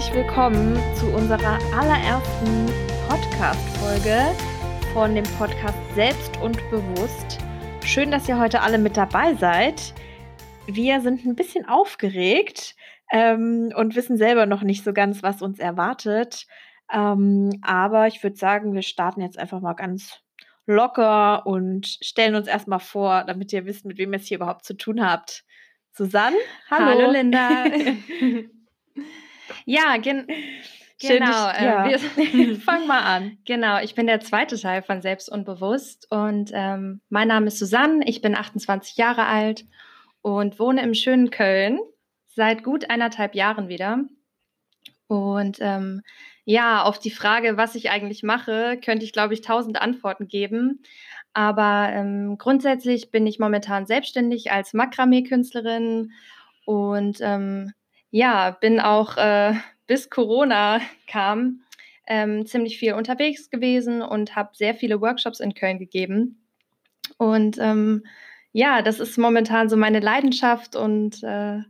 herzlich willkommen zu unserer allerersten Podcast-Folge von dem Podcast Selbst und Bewusst. Schön, dass ihr heute alle mit dabei seid. Wir sind ein bisschen aufgeregt ähm, und wissen selber noch nicht so ganz, was uns erwartet. Ähm, aber ich würde sagen, wir starten jetzt einfach mal ganz locker und stellen uns erstmal vor, damit ihr wisst, mit wem ihr es hier überhaupt zu tun habt. Susanne, hallo. Hallo Linda. ja, gen Schön, genau. dich- äh, ja. wir- Fang mal an. genau, ich bin der zweite Teil von Selbst und Bewusst und ähm, mein Name ist Susanne, ich bin 28 Jahre alt und wohne im schönen Köln seit gut eineinhalb Jahren wieder. Und ähm, ja, auf die Frage, was ich eigentlich mache, könnte ich, glaube ich, tausend Antworten geben. Aber ähm, grundsätzlich bin ich momentan selbstständig als Makramee-Künstlerin und ähm, ja, bin auch äh, bis Corona kam ähm, ziemlich viel unterwegs gewesen und habe sehr viele Workshops in Köln gegeben. Und ähm, ja, das ist momentan so meine Leidenschaft und äh,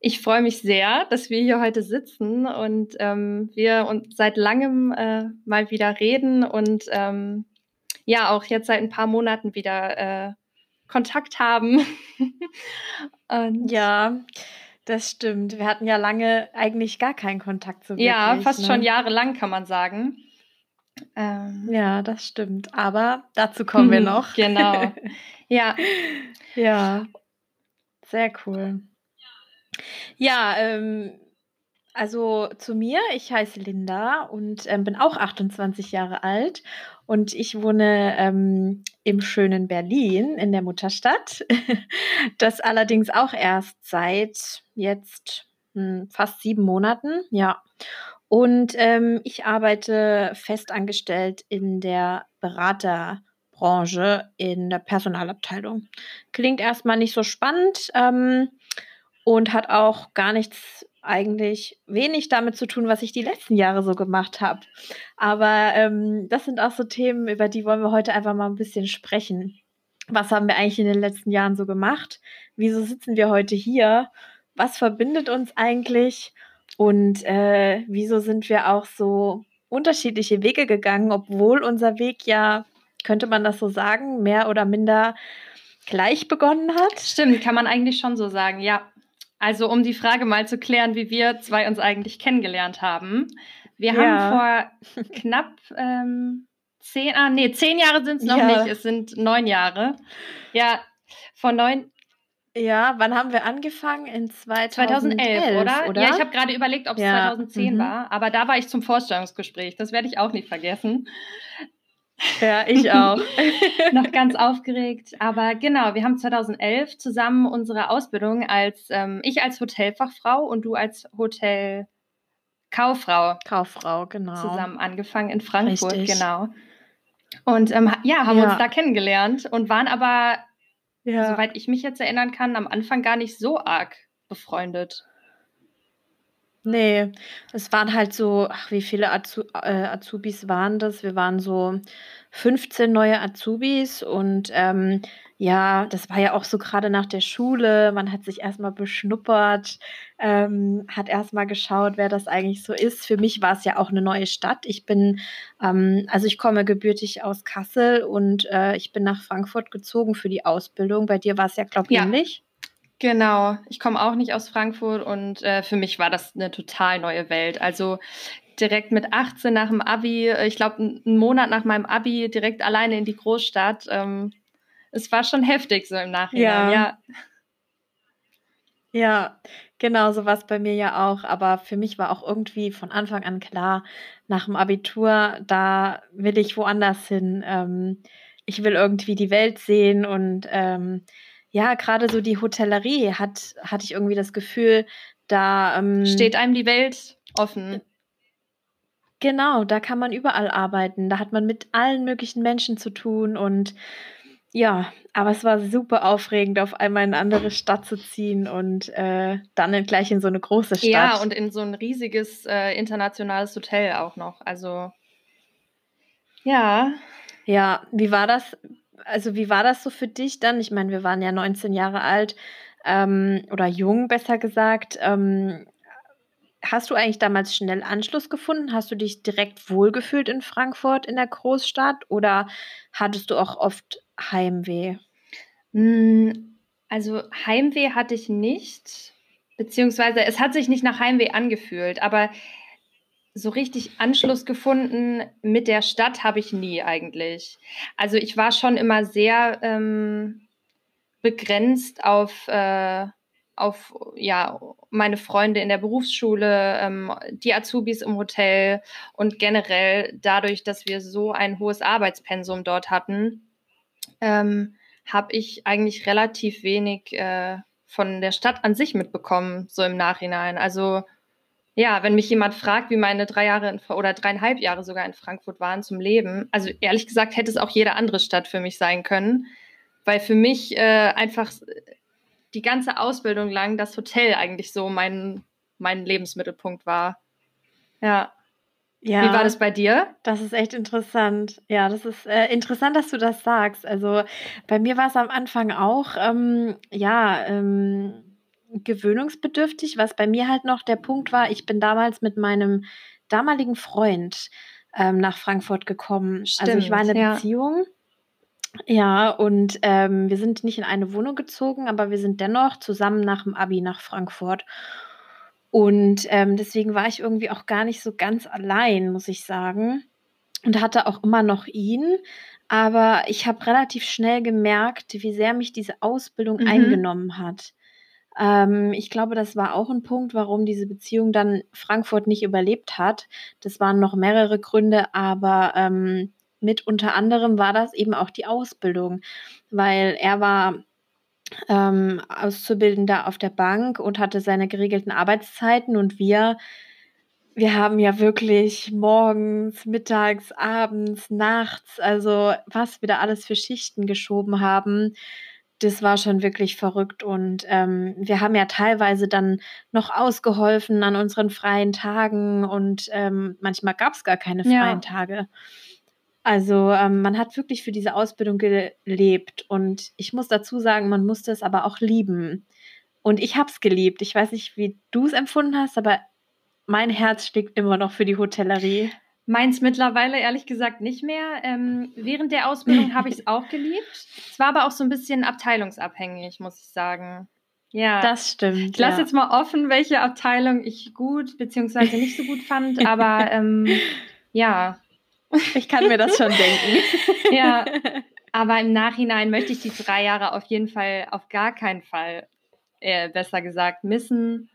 ich freue mich sehr, dass wir hier heute sitzen und ähm, wir uns seit langem äh, mal wieder reden und ähm, ja, auch jetzt seit ein paar Monaten wieder äh, Kontakt haben. Ja, das stimmt. Wir hatten ja lange eigentlich gar keinen Kontakt so ja, fast ne? schon jahrelang kann man sagen. Ähm, Ja, das stimmt. Aber dazu kommen wir noch. genau. Ja, Ja, sehr cool. Ja, ähm, also zu mir, ich heiße Linda und ähm, bin auch 28 Jahre alt und ich wohne ähm, im schönen Berlin in der Mutterstadt. Das allerdings auch erst seit jetzt hm, fast sieben Monaten, ja. Und ähm, ich arbeite festangestellt in der Beraterbranche in der Personalabteilung. Klingt erstmal nicht so spannend ähm, und hat auch gar nichts eigentlich wenig damit zu tun, was ich die letzten Jahre so gemacht habe. Aber ähm, das sind auch so Themen, über die wollen wir heute einfach mal ein bisschen sprechen. Was haben wir eigentlich in den letzten Jahren so gemacht? Wieso sitzen wir heute hier? Was verbindet uns eigentlich? Und äh, wieso sind wir auch so unterschiedliche Wege gegangen, obwohl unser Weg ja, könnte man das so sagen, mehr oder minder gleich begonnen hat? stimmt, kann man eigentlich schon so sagen, ja. Also um die Frage mal zu klären, wie wir zwei uns eigentlich kennengelernt haben. Wir Ja. haben vor knapp ähm, zehn, ah nee, zehn Jahre sind es noch Ja. nicht, es sind neun Jahre. Ja, vor neun, Ja, wann haben wir angefangen? In 2011, 2011, oder? oder? Ja, ich habe gerade überlegt, ob es Ja, 2010 mhm. war, aber da war ich zum Vorstellungsgespräch, das werde ich auch nicht vergessen. Ja, ich auch. noch ganz aufgeregt. Aber genau, wir haben 2011 zusammen unsere Ausbildung als, ähm, ich als Hotelfachfrau und du als Hotelkauffrau Kauffrau, genau. zusammen angefangen in Frankfurt, Richtig. genau. Und ähm, ja, haben Ja. uns da kennengelernt und waren aber, Ja. soweit ich mich jetzt erinnern kann, am Anfang gar nicht so arg befreundet. Nee, es waren halt so, ach, wie viele Azu äh, Azubis waren das? Wir waren so 15 neue Azubis und ähm, ja, das war ja auch so gerade nach der Schule. Man hat sich erstmal beschnuppert, ähm, hat erstmal geschaut, wer das eigentlich so ist. Für mich war es ja auch eine neue Stadt. Ich bin, ähm, also ich komme gebürtig aus Kassel und äh, ich bin nach Frankfurt gezogen für die Ausbildung. Bei dir war es ja, glaube ich, Ja. ähnlich. Genau, ich komme auch nicht aus Frankfurt und äh, für mich war das eine total neue Welt. Also direkt mit 18 nach dem Abi, äh, ich glaube einen Monat nach meinem Abi, direkt alleine in die Großstadt. Ähm, es war schon heftig so im Nachhinein. Ja. Ja, Ja, genau, so war es bei mir ja auch. Aber für mich war auch irgendwie von Anfang an klar, nach dem Abitur, da will ich woanders hin. Ähm, ich will irgendwie die Welt sehen und ähm, ja, gerade so die Hotellerie hat, hatte ich irgendwie das Gefühl, da ähm, steht einem die Welt offen. Genau, da kann man überall arbeiten. Da hat man mit allen möglichen Menschen zu tun und ja, aber es war super aufregend, auf einmal in eine andere Stadt zu ziehen und äh, dann gleich in so eine große Stadt. Ja, und in so ein riesiges äh, internationales Hotel auch noch. Also ja, Ja, wie war das? Also, wie war das so für dich dann? Ich meine, wir waren ja 19 Jahre alt ähm, oder jung, besser gesagt. Ähm, hast du eigentlich damals schnell Anschluss gefunden? Hast du dich direkt wohlgefühlt in Frankfurt in der Großstadt oder hattest du auch oft Heimweh? Hm, also Heimweh hatte ich nicht, beziehungsweise es hat sich nicht nach Heimweh angefühlt, aber so richtig Anschluss gefunden mit der Stadt habe ich nie eigentlich. Also ich war schon immer sehr ähm, begrenzt auf, äh, auf ja, meine Freunde in der Berufsschule, ähm, die Azubis im Hotel und generell dadurch, dass wir so ein hohes Arbeitspensum dort hatten, ähm, habe ich eigentlich relativ wenig äh, von der Stadt an sich mitbekommen, so im Nachhinein. Also ja, wenn mich jemand fragt, wie meine drei Jahre in, oder dreieinhalb Jahre sogar in Frankfurt waren zum Leben, also ehrlich gesagt hätte es auch jede andere Stadt für mich sein können, weil für mich äh, einfach die ganze Ausbildung lang das Hotel eigentlich so mein, mein Lebensmittelpunkt war. Ja. Ja, Wie war das bei dir? Das ist echt interessant. Ja, das ist äh, interessant, dass du das sagst. Also bei mir war es am Anfang auch, ähm, ja, ähm, gewöhnungsbedürftig, was bei mir halt noch der Punkt war, ich bin damals mit meinem damaligen Freund ähm, nach Frankfurt gekommen. Stimmt, also ich war in einer ja. Beziehung. Ja, und ähm, wir sind nicht in eine Wohnung gezogen, aber wir sind dennoch zusammen nach dem Abi nach Frankfurt. Und ähm, deswegen war ich irgendwie auch gar nicht so ganz allein, muss ich sagen. Und hatte auch immer noch ihn. Aber ich habe relativ schnell gemerkt, wie sehr mich diese Ausbildung mhm. eingenommen hat. Ähm, ich glaube, das war auch ein Punkt, warum diese Beziehung dann Frankfurt nicht überlebt hat. Das waren noch mehrere Gründe, aber ähm, mit unter anderem war das eben auch die Ausbildung, weil er war ähm, Auszubildender auf der Bank und hatte seine geregelten Arbeitszeiten und wir wir haben ja wirklich morgens, mittags, abends, nachts, also was wir da alles für Schichten geschoben haben das war schon wirklich verrückt und ähm, wir haben ja teilweise dann noch ausgeholfen an unseren freien Tagen und ähm, manchmal gab es gar keine freien ja. Tage. Also ähm, man hat wirklich für diese Ausbildung gelebt und ich muss dazu sagen, man musste es aber auch lieben. Und ich habe es geliebt. Ich weiß nicht, wie du es empfunden hast, aber mein Herz schlägt immer noch für die Hotellerie. Meins mittlerweile ehrlich gesagt nicht mehr. Ähm, während der Ausbildung habe ich es auch geliebt. Es war aber auch so ein bisschen abteilungsabhängig, muss ich sagen. Ja, das stimmt. Ich lasse ja. jetzt mal offen, welche Abteilung ich gut bzw. nicht so gut fand, aber ähm, ja. Ich kann mir das schon denken. ja, aber im Nachhinein möchte ich die drei Jahre auf jeden Fall, auf gar keinen Fall, äh, besser gesagt, missen.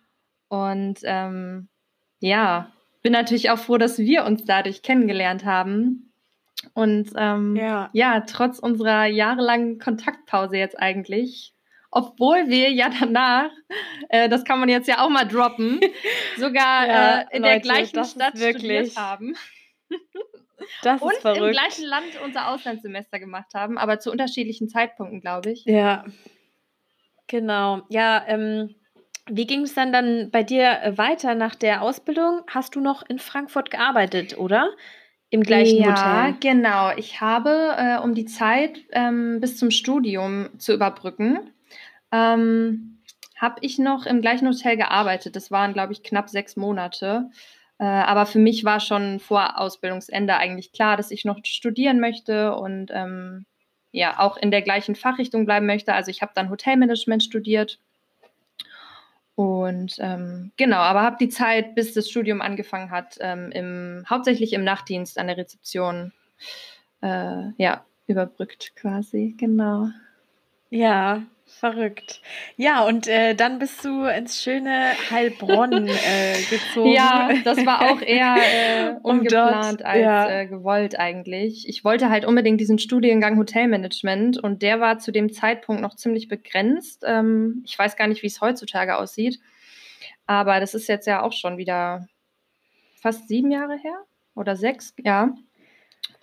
Und ähm, ja, bin natürlich auch froh, dass wir uns dadurch kennengelernt haben. Und ähm, ja. ja, trotz unserer jahrelangen Kontaktpause jetzt eigentlich, obwohl wir ja danach, äh, das kann man jetzt ja auch mal droppen, sogar ja, äh, in Leute, der gleichen Stadt studiert haben. Das und verrückt. im gleichen Land unser Auslandssemester gemacht haben, aber zu unterschiedlichen Zeitpunkten, glaube ich. Ja, genau. Ja, ähm, wie ging es dann dann bei dir äh, weiter nach der Ausbildung? Hast du noch in Frankfurt gearbeitet, oder? Im gleichen ja, Hotel? Ja, genau. Ich habe, äh, um die Zeit ähm, bis zum Studium zu überbrücken, ähm, habe ich noch im gleichen Hotel gearbeitet. Das waren, glaube ich, knapp sechs Monate. Äh, aber für mich war schon vor Ausbildungsende eigentlich klar, dass ich noch studieren möchte und ähm, ja auch in der gleichen Fachrichtung bleiben möchte. Also ich habe dann Hotelmanagement studiert und ähm, genau, aber habe die Zeit, bis das Studium angefangen hat, ähm, im, hauptsächlich im Nachtdienst an der Rezeption äh, ja, überbrückt quasi, genau. Ja, Verrückt. Ja, und äh, dann bist du ins schöne Heilbronn äh, gezogen. Ja, das war auch eher äh, ungeplant dort, als ja. äh, gewollt eigentlich. Ich wollte halt unbedingt diesen Studiengang Hotelmanagement und der war zu dem Zeitpunkt noch ziemlich begrenzt. Ähm, ich weiß gar nicht, wie es heutzutage aussieht, aber das ist jetzt ja auch schon wieder fast sieben Jahre her oder sechs, ja.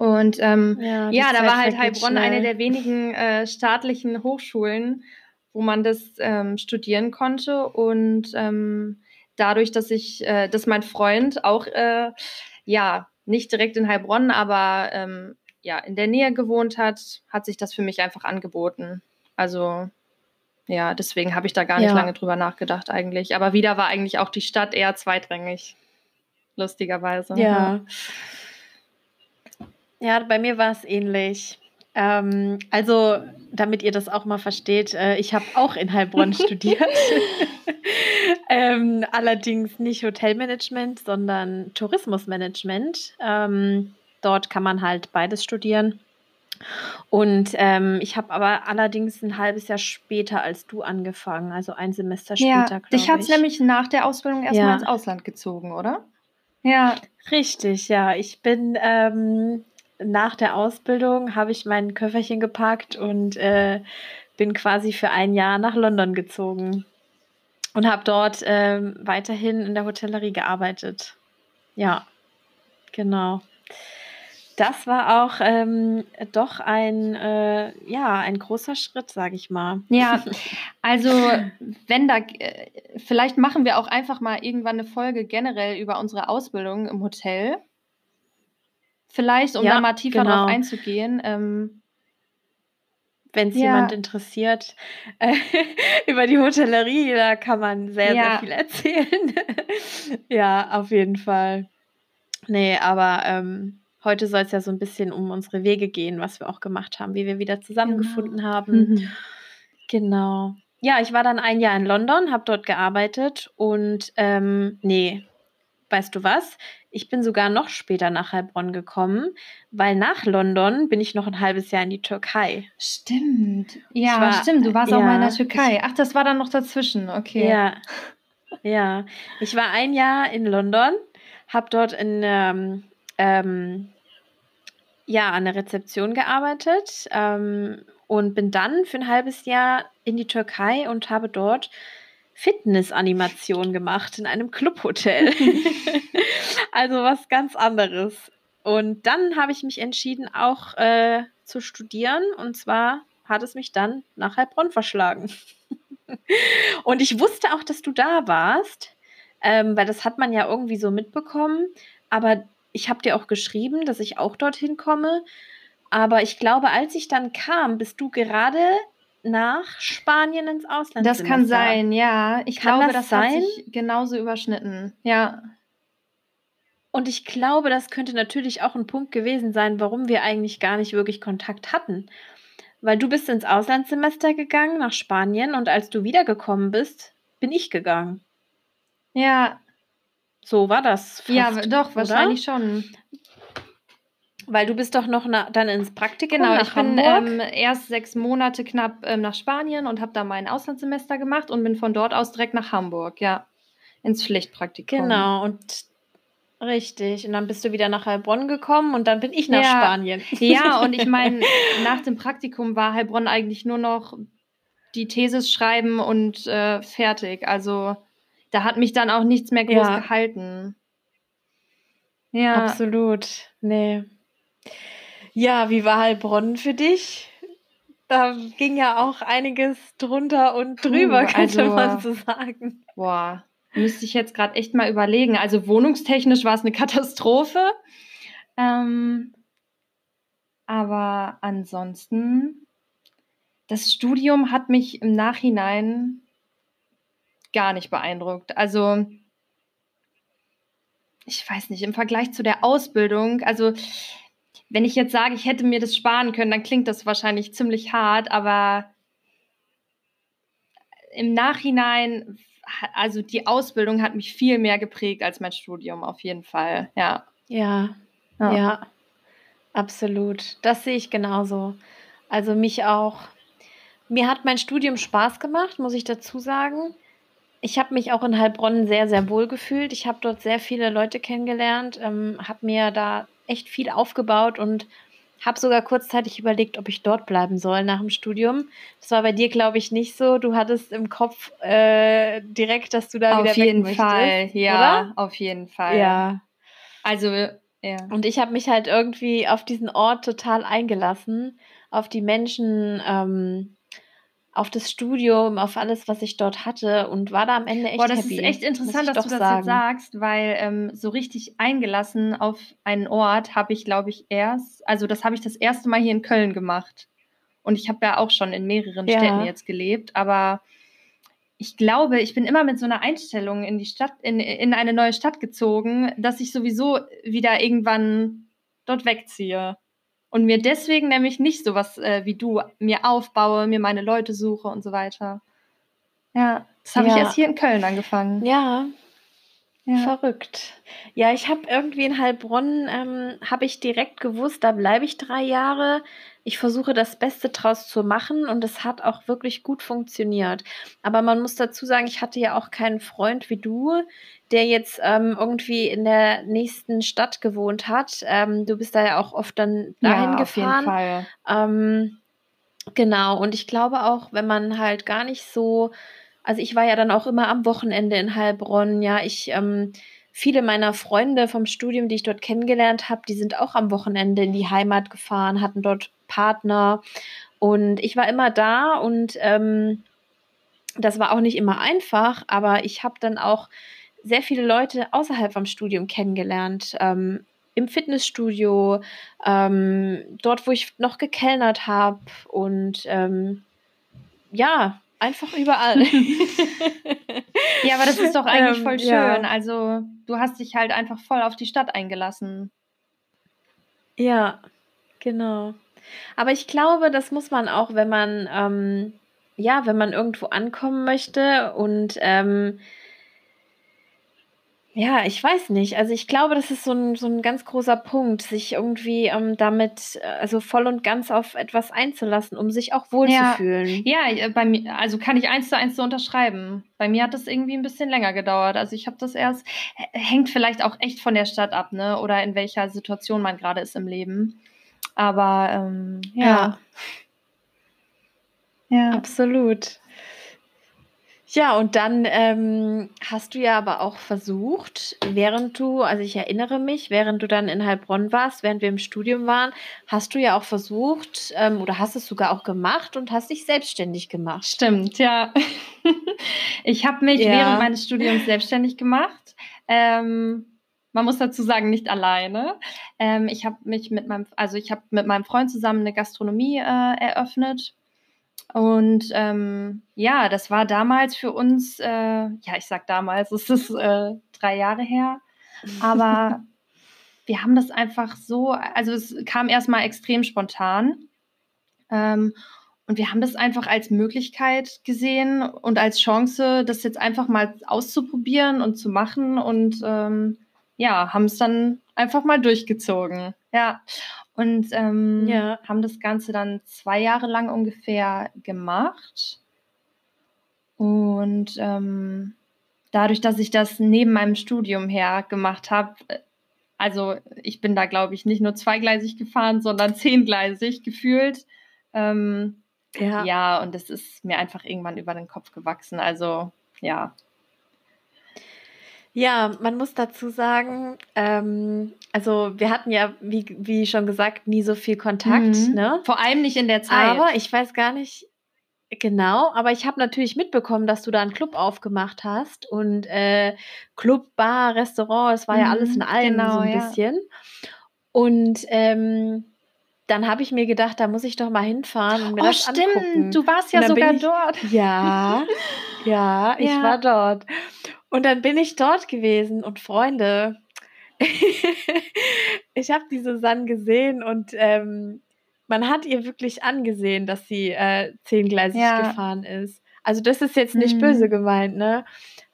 Und ähm, ja, ja da war halt Heilbronn eine der wenigen äh, staatlichen Hochschulen, wo man das ähm, studieren konnte. Und ähm, dadurch, dass ich, äh, dass mein Freund auch, äh, ja, nicht direkt in Heilbronn, aber ähm, ja, in der Nähe gewohnt hat, hat sich das für mich einfach angeboten. Also ja, deswegen habe ich da gar nicht Ja. lange drüber nachgedacht eigentlich. Aber wieder war eigentlich auch die Stadt eher zweitrangig. Lustigerweise. Ja. Ja, bei mir war es ähnlich. Ähm, also, damit ihr das auch mal versteht, äh, ich habe auch in Heilbronn studiert. ähm, allerdings nicht Hotelmanagement, sondern Tourismusmanagement. Ähm, dort kann man halt beides studieren. Und ähm, ich habe aber allerdings ein halbes Jahr später als du angefangen, also ein Semester Ja, später, dich glaube hat es ich. nämlich nach der Ausbildung erstmal Ja. ins Ausland gezogen, oder? Ja. Richtig, ja. Ich bin ähm, nach der Ausbildung habe ich mein Köfferchen gepackt und äh, bin quasi für ein Jahr nach London gezogen und habe dort ähm, weiterhin in der Hotellerie gearbeitet. Ja, genau. Das war auch ähm, doch ein, äh, ja, ein großer Schritt, sage ich mal. Ja, also wenn da, äh, vielleicht machen wir auch einfach mal irgendwann eine Folge generell über unsere Ausbildung im Hotel. Vielleicht, um Ja, da mal tiefer genau. drauf einzugehen. Ähm, Wenn es Ja. jemand interessiert, äh, über die Hotellerie, da kann man sehr, Ja. sehr viel erzählen. ja, auf jeden Fall. Nee, aber ähm, heute soll es ja so ein bisschen um unsere Wege gehen, was wir auch gemacht haben, wie wir wieder zusammengefunden haben. mhm. Genau. Ja, ich war dann ein Jahr in London, habe dort gearbeitet und ähm, nee, weißt du was? Ich bin sogar noch später nach Heilbronn gekommen, weil nach London bin ich noch ein halbes Jahr in die Türkei. Stimmt. Ja, war- stimmt. Du warst auch mal in ja, der Türkei. Ach, das war dann noch dazwischen. Okay. Ja, ja. Ich war ein Jahr in London, habe dort in ähm, ähm, ja an der Rezeption gearbeitet ähm, und bin dann für ein halbes Jahr in die Türkei und habe dort Fitnessanimation gemacht in einem Clubhotel. also was ganz anderes. Und dann habe ich mich entschieden, auch äh, zu studieren. Und zwar hat es mich dann nach Heilbronn verschlagen. Und ich wusste auch, dass du da warst, ähm, weil das hat man ja irgendwie so mitbekommen. Aber ich habe dir auch geschrieben, dass ich auch dorthin komme. Aber ich glaube, als ich dann kam, bist du gerade nach Spanien ins Ausland. Das kann sein, ja. Ich Kann glaube, das das, hat sich genauso überschnitten. Ja. Und ich glaube, das könnte natürlich auch ein Punkt gewesen sein, warum wir eigentlich gar nicht wirklich Kontakt hatten. Weil du bist ins Auslandssemester gegangen nach Spanien und als du wiedergekommen bist, bin ich gegangen. Ja, So war das. Fast, ja, doch, oder? wahrscheinlich schon. Weil du bist doch noch na, dann ins Praktikum Genau, nach ich bin ähm, erst sechs Monate knapp ähm, nach Spanien und habe da mein Auslandssemester gemacht und bin von dort aus direkt nach Hamburg, ja, ins Pflichtpraktikum. genau, und richtig. Und dann bist du wieder nach Heilbronn gekommen und dann bin ich nach Ja. Spanien. Ja, und ich meine, nach dem Praktikum war Heilbronn eigentlich nur noch die Thesis schreiben und äh, fertig. Also da hat mich dann auch nichts mehr groß Ja. gehalten. Ja, Absolut. Nee. Ja, wie war Heilbronn für dich? Da ging ja auch einiges drunter und Puh, drüber, könnte also- man so sagen. boah, müsste ich jetzt gerade echt mal überlegen. Also wohnungstechnisch war es eine Katastrophe. Ähm, aber ansonsten, das Studium hat mich im Nachhinein gar nicht beeindruckt. Also, ich weiß nicht, im Vergleich zu der Ausbildung, also wenn ich jetzt sage, ich hätte mir das sparen können, dann klingt das wahrscheinlich ziemlich hart, aber im Nachhinein, also die Ausbildung hat mich viel mehr geprägt als mein Studium, auf jeden Fall. Ja. Ja, Ja. ja, absolut. Das sehe ich genauso. Also mich auch. Mir hat mein Studium Spaß gemacht, muss ich dazu sagen. Ich habe mich auch in Heilbronn sehr, sehr wohl gefühlt. Ich habe dort sehr viele Leute kennengelernt, ähm, habe mir da echt viel aufgebaut und habe sogar kurzzeitig überlegt, ob ich dort bleiben soll nach dem Studium. Das war bei dir, glaube ich, nicht so. Du hattest im Kopf äh, direkt, dass du da wieder Auf weg jeden möchtest, Fall, ja, oder? auf jeden Fall. Ja. Also, ja. Und ich habe mich halt irgendwie auf diesen Ort total eingelassen, auf die Menschen, ähm, auf das Studium, auf alles, was ich dort hatte und war da am Ende echt Boah, das happy. ist echt interessant, dass du das sagen. jetzt sagst, weil ähm, so richtig eingelassen auf einen Ort habe ich, glaube ich, erst, also das habe ich das erste Mal hier in Köln gemacht. Und ich habe ja auch schon in mehreren ja. Städten jetzt gelebt, aber ich glaube, ich bin immer mit so einer Einstellung in die Stadt, in, in eine neue Stadt gezogen, dass ich sowieso wieder irgendwann dort wegziehe. Und mir deswegen nämlich nicht sowas äh, wie du mir aufbaue, mir meine Leute suche und so weiter. Ja, das habe ja. ich erst hier in Köln angefangen. Ja, ja. Verrückt. Ja, ich habe irgendwie in Heilbronn, ähm, habe ich direkt gewusst, da bleibe ich drei Jahre. Ich versuche das Beste draus zu machen und es hat auch wirklich gut funktioniert. Aber man muss dazu sagen, ich hatte ja auch keinen Freund wie du, der jetzt ähm, irgendwie in der nächsten Stadt gewohnt hat. Ähm, du bist da ja auch oft dann dahin ja, gefahren. Auf jeden Fall. Ähm, genau, und ich glaube auch, wenn man halt gar nicht so also ich war ja dann auch immer am Wochenende in Heilbronn. Ja, ich, ähm, viele meiner Freunde vom Studium, die ich dort kennengelernt habe, die sind auch am Wochenende in die Heimat gefahren, hatten dort Partner. Und ich war immer da und ähm, das war auch nicht immer einfach, aber ich habe dann auch sehr viele Leute außerhalb vom Studium kennengelernt. Ähm, Im Fitnessstudio, ähm, dort, wo ich noch gekellnert habe und ähm, ja, Einfach überall. ja, aber das ist doch eigentlich ähm, voll schön. Ja. Also, du hast dich halt einfach voll auf die Stadt eingelassen. Ja, genau. Aber ich glaube, das muss man auch, wenn man, ähm, ja, wenn man irgendwo ankommen möchte und ähm, ja, ich weiß nicht. Also ich glaube, das ist so ein, so 'n ganz großer Punkt, sich irgendwie, ähm, damit, äh, also voll und ganz auf etwas einzulassen, um sich auch Ja. wohlzufühlen. Ja, äh, bei mir also kann ich eins zu eins so unterschreiben. Bei mir hat das irgendwie ein bisschen länger gedauert. Also, ich habe das erst hängt vielleicht auch echt von der Stadt ab, ne, oder in welcher Situation man gerade ist im Leben. Aber, ähm, ja. Ja. Ja. Absolut. Ja, und dann ähm, hast du ja aber auch versucht, während du, also ich erinnere mich, während du dann in Heilbronn warst, während wir im Studium waren, hast du ja auch versucht ähm, oder hast es sogar auch gemacht und hast dich selbstständig gemacht. Stimmt, ja. ich habe mich ja. während meines Studiums selbstständig gemacht. Ähm, man muss dazu sagen, nicht alleine. Ähm, ich habe mich mit meinem, also ich habe mit meinem Freund zusammen eine Gastronomie äh, eröffnet und ähm, ja, das war damals für uns, äh, ja, ich sag damals, es ist äh, drei Jahre her, aber wir haben das einfach so, also es kam erstmal extrem spontan. Ähm, und wir haben das einfach als Möglichkeit gesehen und als Chance, das jetzt einfach mal auszuprobieren und zu machen. Und ähm, ja, haben es dann einfach mal durchgezogen. Ja. Und ähm, ja. haben das Ganze dann zwei Jahre lang ungefähr gemacht. Und ähm, dadurch, dass ich das neben meinem Studium her gemacht habe, äh, also ich bin da, glaube ich, nicht nur zweigleisig gefahren, sondern zehngleisig gefühlt. Ähm, ja. ja, und das ist mir einfach irgendwann über den Kopf gewachsen. Also ja, ja, man muss dazu sagen, ähm, also wir hatten ja, wie, wie schon gesagt, nie so viel Kontakt, mhm. ne? Vor allem nicht in der Zeit. Aber ich weiß gar nicht genau, aber ich habe natürlich mitbekommen, dass du da einen Club aufgemacht hast und äh, Club, Bar, Restaurant, es war mhm. ja alles in allem genau, so ein ja. bisschen. Und ähm, dann habe ich mir gedacht, da muss ich doch mal hinfahren und mir oh, das stimmt. angucken. Du warst ja sogar ich, dort. Ja, ja, ich ja. war dort. Und dann bin ich dort gewesen und Freunde, ich habe die Susanne gesehen und ähm, man hat ihr wirklich angesehen, dass sie äh, zehngleisig ja. gefahren ist. Also das ist jetzt nicht mhm. böse gemeint, ne?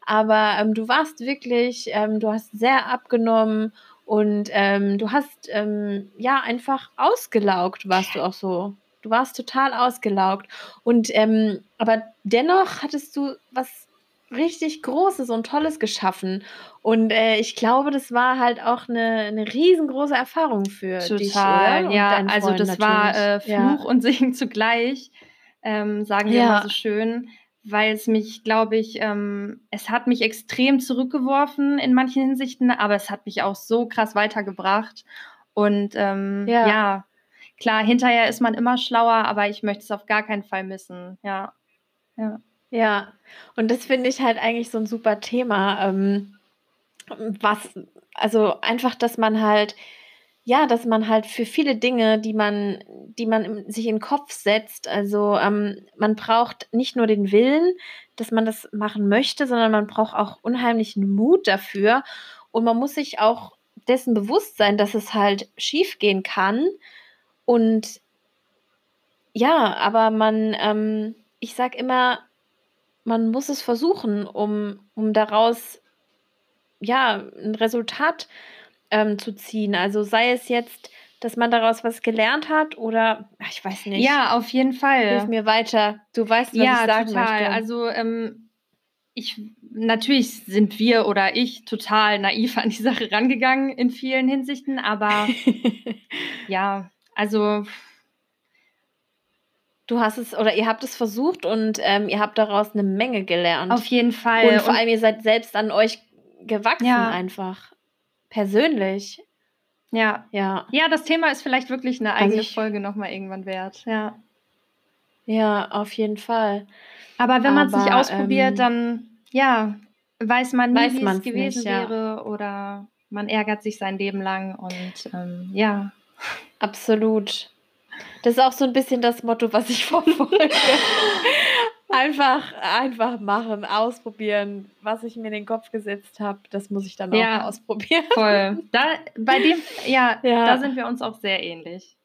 Aber ähm, du warst wirklich, ähm, du hast sehr abgenommen und ähm, du hast ähm, ja einfach ausgelaugt, warst du auch so. Du warst total ausgelaugt. Und ähm, aber dennoch hattest du was richtig Großes und Tolles geschaffen. Und äh, ich glaube, das war halt auch eine, eine riesengroße Erfahrung für Total, dich, oder? ja. Also das natürlich. war äh, Fluch ja. und Segen zugleich, ähm, sagen wir ja. mal so schön, weil es mich, glaube ich, ähm, es hat mich extrem zurückgeworfen in manchen Hinsichten, aber es hat mich auch so krass weitergebracht. Und ähm, ja. ja, klar, hinterher ist man immer schlauer, aber ich möchte es auf gar keinen Fall missen. Ja, ja. Ja, und das finde ich halt eigentlich so ein super Thema. Ähm, was, also einfach, dass man halt ja, dass man halt für viele Dinge, die man, die man sich in den Kopf setzt, also ähm, man braucht nicht nur den Willen, dass man das machen möchte, sondern man braucht auch unheimlichen Mut dafür. Und man muss sich auch dessen bewusst sein, dass es halt schief gehen kann. Und ja, aber man, ähm, ich sag immer, man muss es versuchen, um, um daraus ja ein Resultat ähm, zu ziehen. Also sei es jetzt, dass man daraus was gelernt hat oder ach, ich weiß nicht. Ja, auf jeden Fall. Hilf mir weiter. Du weißt, was ja, ich sagen total. möchte. Also ähm, ich natürlich sind wir oder ich total naiv an die Sache rangegangen in vielen Hinsichten, aber ja, also du hast es oder ihr habt es versucht und ähm, ihr habt daraus eine Menge gelernt. auf jeden Fall. und vor Und- allem ihr seid selbst an euch gewachsen Ja. einfach. Persönlich. ja. Ja. Ja, das Thema ist vielleicht wirklich eine Also eigene ich- Folge nochmal irgendwann wert. Ja. Ja, auf jeden Fall. Aber wenn man es nicht ausprobiert, ähm, dann ja, weiß man nie, wie es gewesen nicht, ja. wäre oder man ärgert sich sein Leben lang und ähm, ja. Absolut. Das ist auch so ein bisschen das Motto, was ich verfolge. einfach, einfach machen, ausprobieren. Was ich mir in den Kopf gesetzt habe, das muss ich dann Ja. auch ausprobieren. Voll. Da, bei dem, ja, Ja. da sind wir uns auch sehr ähnlich.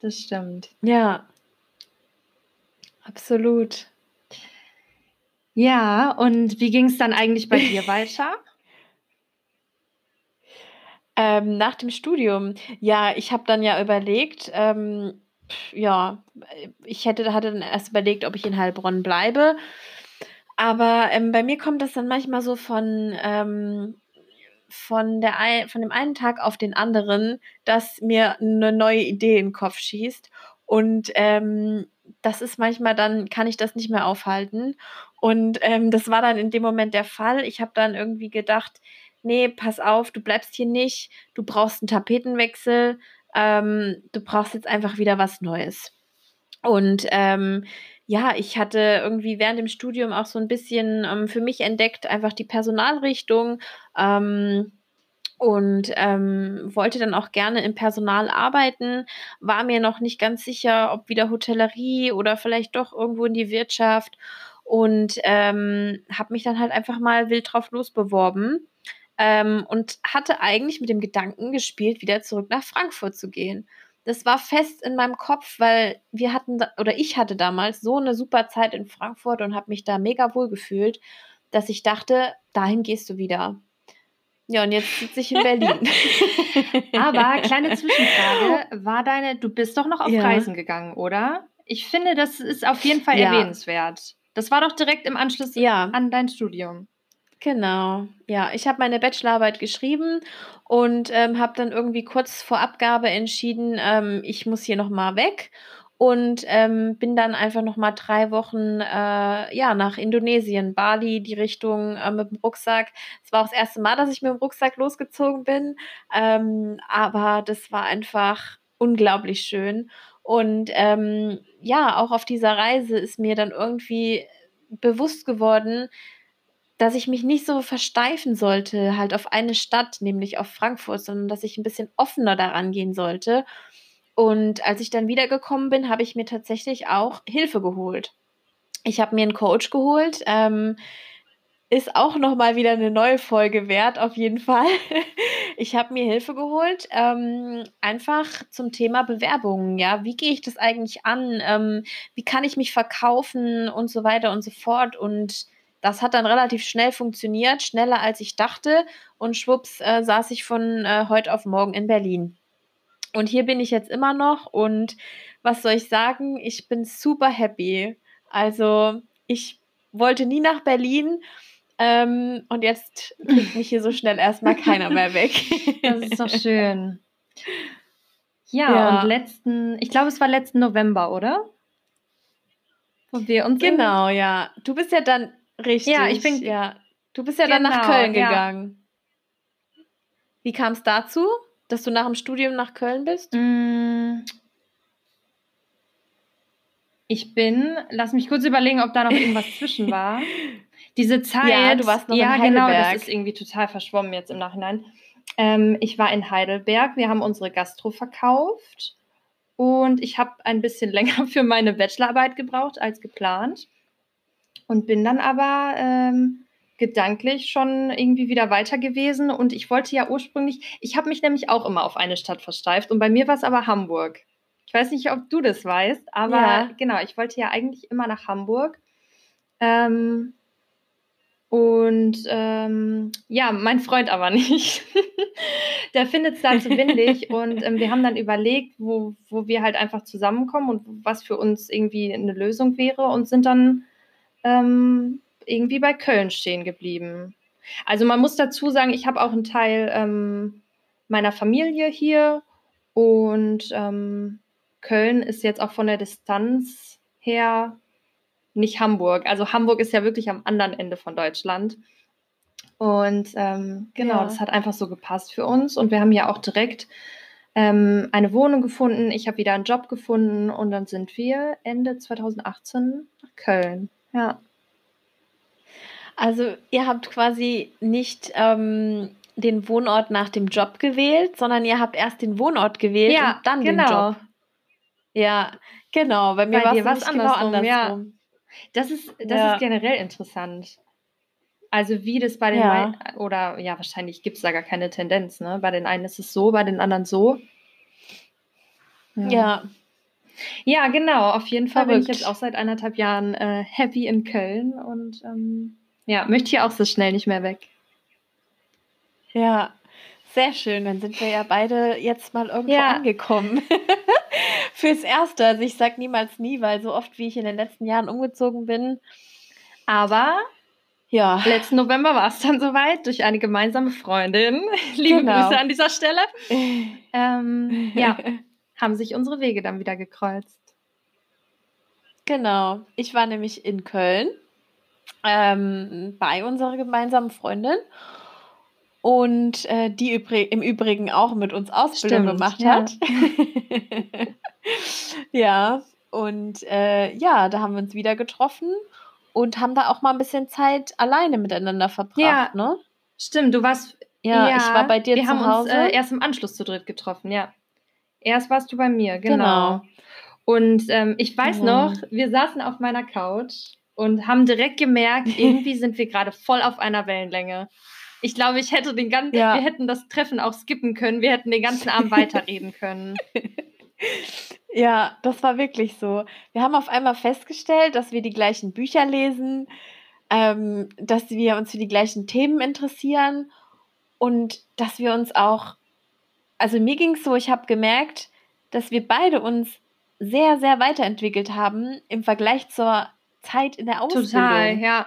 Das stimmt. Ja. Absolut. Ja, und wie ging es dann eigentlich bei dir weiter? Ähm, nach dem Studium, ja, ich habe dann ja überlegt, ähm, ja, ich hätte, hatte dann erst überlegt, ob ich in Heilbronn bleibe. Aber ähm, bei mir kommt das dann manchmal so von, ähm, von, der von dem einen Tag auf den anderen, dass mir eine neue Idee in den Kopf schießt. Und ähm, das ist manchmal dann, kann ich das nicht mehr aufhalten. Und ähm, das war dann in dem Moment der Fall. Ich habe dann irgendwie gedacht, nee, pass auf, du bleibst hier nicht, du brauchst einen Tapetenwechsel, ähm, du brauchst jetzt einfach wieder was Neues. Und ähm, ja, ich hatte irgendwie während dem Studium auch so ein bisschen ähm, für mich entdeckt, einfach die Personalrichtung ähm, und ähm, wollte dann auch gerne im Personal arbeiten, war mir noch nicht ganz sicher, ob wieder Hotellerie oder vielleicht doch irgendwo in die Wirtschaft und ähm, habe mich dann halt einfach mal wild drauf losbeworben ähm, und hatte eigentlich mit dem Gedanken gespielt, wieder zurück nach Frankfurt zu gehen. Das war fest in meinem Kopf, weil wir hatten oder ich hatte damals so eine super Zeit in Frankfurt und habe mich da mega wohl gefühlt, dass ich dachte, dahin gehst du wieder. Ja, und jetzt sitze ich in Berlin. Aber kleine Zwischenfrage, war deine, du bist doch noch auf Ja. Reisen gegangen, oder? Ich finde, das ist auf jeden Fall Ja. erwähnenswert. Das war doch direkt im Anschluss ja. an dein Studium. Genau, ja. Ich habe meine Bachelorarbeit geschrieben und ähm, habe dann irgendwie kurz vor Abgabe entschieden, ähm, ich muss hier noch mal weg und ähm, bin dann einfach noch mal drei Wochen äh, ja nach Indonesien, Bali, die Richtung äh, mit dem Rucksack. Es war auch das erste Mal, dass ich mit dem Rucksack losgezogen bin, ähm, aber das war einfach unglaublich schön und ähm, ja, auch auf dieser Reise ist mir dann irgendwie bewusst geworden, dass ich mich nicht so versteifen sollte, halt auf eine Stadt, nämlich auf Frankfurt, sondern dass ich ein bisschen offener daran gehen sollte. Und als ich dann wiedergekommen bin, habe ich mir tatsächlich auch Hilfe geholt. Ich habe mir einen Coach geholt. Ähm, ist auch noch mal wieder eine neue Folge wert, auf jeden Fall. Ich habe mir Hilfe geholt, ähm, einfach zum Thema Bewerbungen. Ja, wie gehe ich das eigentlich an? Ähm, wie kann ich mich verkaufen und so weiter und so fort. Und das hat dann relativ schnell funktioniert, schneller als ich dachte. Und schwupps äh, saß ich von äh, heute auf morgen in Berlin. Und hier bin ich jetzt immer noch. Und was soll ich sagen? Ich bin super happy. Also ich wollte nie nach Berlin. Ähm, und jetzt kriegt mich hier so schnell erstmal keiner mehr weg. Das ist doch schön. Ja, Ja. und letzten, ich glaube, es war letzten November, oder? Wo wir uns Genau, ja. Du bist ja dann richtig. Ja, ich bin- Ja. Du bist ja dann nach Genau, Köln ja. gegangen. Wie kam es dazu, dass du nach dem Studium nach Köln bist? Mm. Ich bin, lass mich kurz überlegen, ob da noch irgendwas zwischen war. Diese Zeit. Ja, du warst noch in Ja, genau, das Heidelberg. ist irgendwie total verschwommen jetzt im Nachhinein. Ähm, ich war in Heidelberg, wir haben unsere Gastro verkauft und ich habe ein bisschen länger für meine Bachelorarbeit gebraucht als geplant und bin dann aber ähm, gedanklich schon irgendwie wieder weiter gewesen und ich wollte ja ursprünglich, ich habe mich nämlich auch immer auf eine Stadt versteift und bei mir war es aber Hamburg. Ich weiß nicht, ob du das weißt, aber ja. genau, ich wollte ja eigentlich immer nach Hamburg. Ähm, und ähm, ja, mein Freund aber nicht. Der findet es da zu windig und ähm, wir haben dann überlegt, wo, wo wir halt einfach zusammenkommen und was für uns irgendwie eine Lösung wäre und sind dann ähm, irgendwie bei Köln stehen geblieben. Also man muss dazu sagen, ich habe auch einen Teil ähm, meiner Familie hier und ähm, Köln ist jetzt auch von der Distanz her nicht Hamburg. Also Hamburg ist ja wirklich am anderen Ende von Deutschland. Und ähm, genau, ja. das hat einfach so gepasst für uns. Und wir haben ja auch direkt ähm, eine Wohnung gefunden. Ich habe wieder einen Job gefunden und dann sind wir Ende 2018 nach Köln. Ja. Also ihr habt quasi nicht ähm, den Wohnort nach dem Job gewählt, sondern ihr habt erst den Wohnort gewählt ja, und dann genau. den Job. Ja, genau. Bei mir war es was genau andersrum. Ja. Das ist, das ja. ist generell interessant. Also wie das bei den ja. oder ja, wahrscheinlich gibt es da gar keine Tendenz, ne? Bei den einen ist es so, bei den anderen so. Ja. Ja, genau. Auf jeden Fall Verrückt. bin ich jetzt auch seit anderthalb Jahren äh, happy in Köln und ähm, ja, möchte hier auch so schnell nicht mehr weg. Ja, sehr schön. Dann sind wir ja beide jetzt mal irgendwo ja. angekommen. Fürs Erste. Also ich sag niemals nie, weil so oft wie ich in den letzten Jahren umgezogen bin. Aber ja. Letzten November war es dann soweit durch eine gemeinsame Freundin. Liebe genau. Grüße an dieser Stelle. ähm, ja, haben sich unsere Wege dann wieder gekreuzt. Genau. Ich war nämlich in Köln ähm, bei unserer gemeinsamen Freundin und äh, die im Übrigen auch mit uns Ausbildung Stimmt, gemacht ja. hat. ja, und äh, ja, da haben wir uns wieder getroffen und haben da auch mal ein bisschen Zeit alleine miteinander verbracht. Ja, ne? Stimmt, du warst. Ja, ja ich war bei dir wir zu haben Hause. Uns, äh, erst im Anschluss zu dritt getroffen, ja. Erst warst du bei mir, genau. genau. Und ähm, ich weiß genau. noch, wir saßen auf meiner Couch und haben direkt gemerkt, irgendwie sind wir gerade voll auf einer Wellenlänge. Ich glaube, ich hätte den ganzen, ja. wir hätten das Treffen auch skippen können, wir hätten den ganzen Abend weiterreden können. Ja, das war wirklich so. Wir haben auf einmal festgestellt, dass wir die gleichen Bücher lesen, ähm, dass wir uns für die gleichen Themen interessieren und dass wir uns auch, also mir ging es so, ich habe gemerkt, dass wir beide uns sehr, sehr weiterentwickelt haben im Vergleich zur Zeit in der Ausbildung. Total, ja.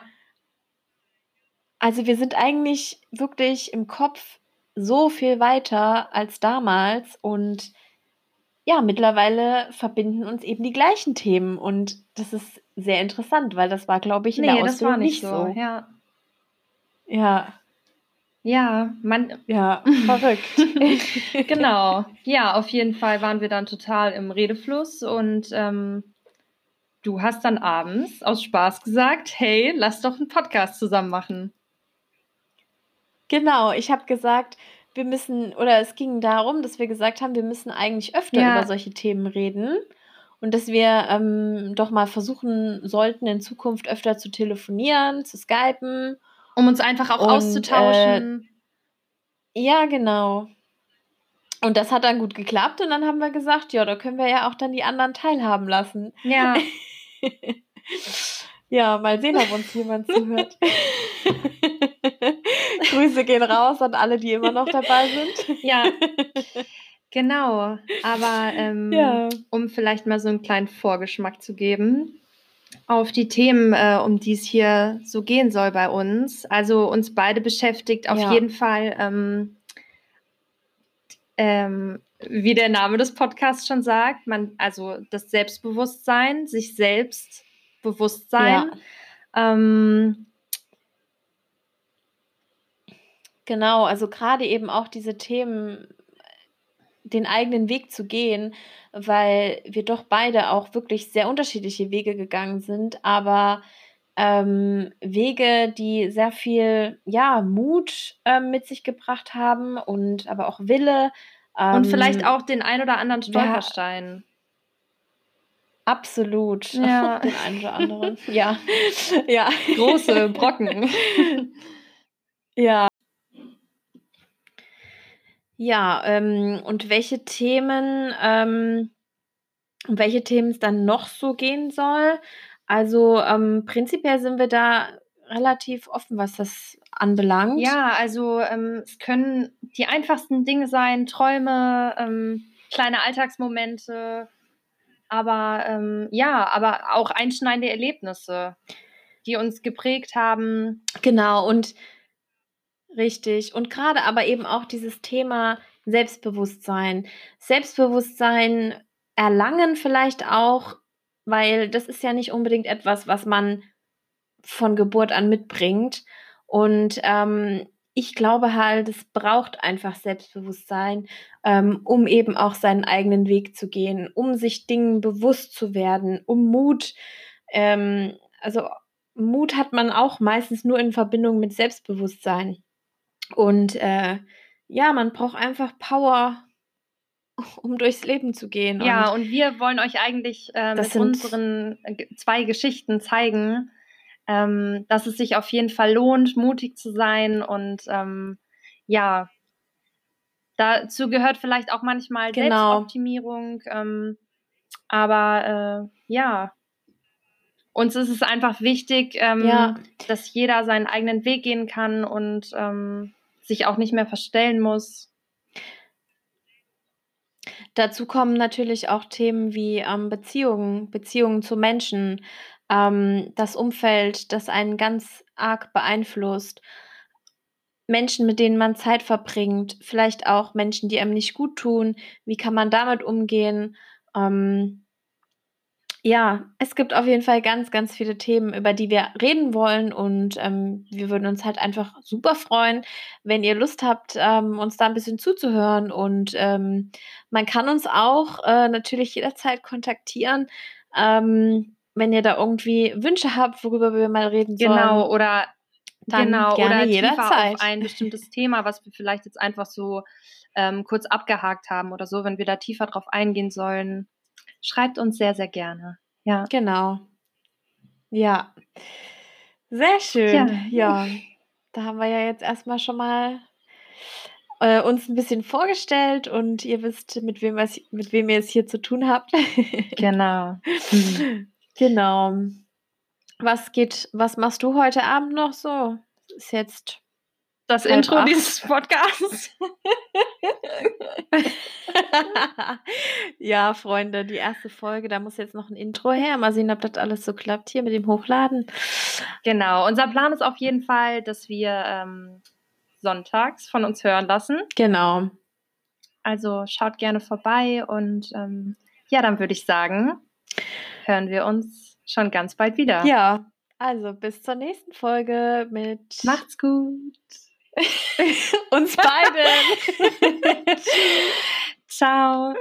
Also wir sind eigentlich wirklich im Kopf so viel weiter als damals und ja, mittlerweile verbinden uns eben die gleichen Themen und das ist sehr interessant, weil das war, glaube ich, in nee, der Ausbildung das war nicht, nicht so. so. Ja. Ja. Ja, man. Ja, verrückt. genau. Ja, auf jeden Fall waren wir dann total im Redefluss und ähm, du hast dann abends aus Spaß gesagt, hey, lass doch einen Podcast zusammen machen. Genau, ich habe gesagt, wir müssen, oder es ging darum, dass wir gesagt haben, wir müssen eigentlich öfter ja. über solche Themen reden und dass wir ähm, doch mal versuchen sollten, in Zukunft öfter zu telefonieren, zu skypen. Um uns einfach auch und, auszutauschen. Äh, ja, genau. Und das hat dann gut geklappt und dann haben wir gesagt, ja, da können wir ja auch dann die anderen teilhaben lassen. Ja. ja, mal sehen, ob uns jemand zuhört. Grüße gehen raus an alle, die immer noch dabei sind. Ja. Genau, aber ähm, ja. um vielleicht mal so einen kleinen Vorgeschmack zu geben auf die Themen, äh, um die es hier so gehen soll bei uns. Also uns beide beschäftigt auf ja. jeden Fall, ähm, ähm, wie der Name des Podcasts schon sagt, man, also das Selbstbewusstsein, sich selbst bewusst sein. Ja. Ähm, Genau, also gerade eben auch diese Themen, den eigenen Weg zu gehen, weil wir doch beide auch wirklich sehr unterschiedliche Wege gegangen sind, aber ähm, Wege, die sehr viel ja, Mut ähm, mit sich gebracht haben und aber auch Wille. und vielleicht ähm, auch den ein oder anderen Stolperstein. Ja, absolut. Ja. den einen oder anderen. ja. ja. Große Brocken. ja. Ja, ähm, und welche Themen, ähm, um welche Themen es dann noch so gehen soll? Also, ähm, prinzipiell sind wir da relativ offen, was das anbelangt. Ja, also ähm, es können die einfachsten Dinge sein, Träume, ähm, kleine Alltagsmomente, aber ähm, ja, aber auch einschneidende Erlebnisse, die uns geprägt haben. Genau, und richtig. Und gerade aber eben auch dieses Thema Selbstbewusstsein. Selbstbewusstsein erlangen vielleicht auch weil das ist ja nicht unbedingt etwas, was man von Geburt an mitbringt. Und ähm, ich glaube halt, es braucht einfach Selbstbewusstsein, ähm, um eben auch seinen eigenen Weg zu gehen, um sich Dingen bewusst zu werden, um Mut. Ähm, also Mut hat man auch meistens nur in Verbindung mit Selbstbewusstsein. Und äh, ja, man braucht einfach Power, um durchs Leben zu gehen. Ja, und, und wir wollen euch eigentlich äh, mit unseren äh, zwei Geschichten zeigen, ähm, dass es sich auf jeden Fall lohnt, mutig zu sein und ähm, ja, dazu gehört vielleicht auch manchmal genau. Selbstoptimierung, ähm, aber äh, ja, uns ist es einfach wichtig, ähm, ja. dass jeder seinen eigenen Weg gehen kann und ähm, sich auch nicht mehr verstellen muss. Dazu kommen natürlich auch Themen wie ähm, Beziehungen, Beziehungen zu Menschen, ähm, das Umfeld, das einen ganz arg beeinflusst. Menschen, mit denen man Zeit verbringt, vielleicht auch Menschen, die einem nicht gut tun. Wie kann man damit umgehen? Ähm, ja, es gibt auf jeden Fall ganz, ganz viele Themen, über die wir reden wollen und ähm, wir würden uns halt einfach super freuen, wenn ihr Lust habt, ähm, uns da ein bisschen zuzuhören und ähm, man kann uns auch äh, natürlich jederzeit kontaktieren, ähm, wenn ihr da irgendwie Wünsche habt, worüber wir mal reden sollen. Genau, oder dann genau, gerne oder jederzeit. auf ein bestimmtes Thema, was wir vielleicht jetzt einfach so ähm, kurz abgehakt haben oder so, wenn wir da tiefer drauf eingehen sollen schreibt uns sehr, sehr gerne. Ja. Genau. Ja. Sehr schön. Ja. ja. Da haben wir ja jetzt erstmal schon mal äh, uns ein bisschen vorgestellt und ihr wisst, mit wem, was, mit wem ihr es hier zu tun habt. genau. Genau. Was geht, was machst du heute Abend noch so? Ist jetzt das Intro acht. dieses Podcasts. ja, Freunde, die erste Folge, da muss jetzt noch ein Intro her. Mal sehen, ob das alles so klappt hier mit dem Hochladen. Genau, unser Plan ist auf jeden Fall, dass wir ähm, sonntags von uns hören lassen. Genau. Also schaut gerne vorbei und ähm, ja, dann würde ich sagen, hören wir uns schon ganz bald wieder. Ja, also bis zur nächsten Folge mit Macht's gut. Uns beiden. Ciao.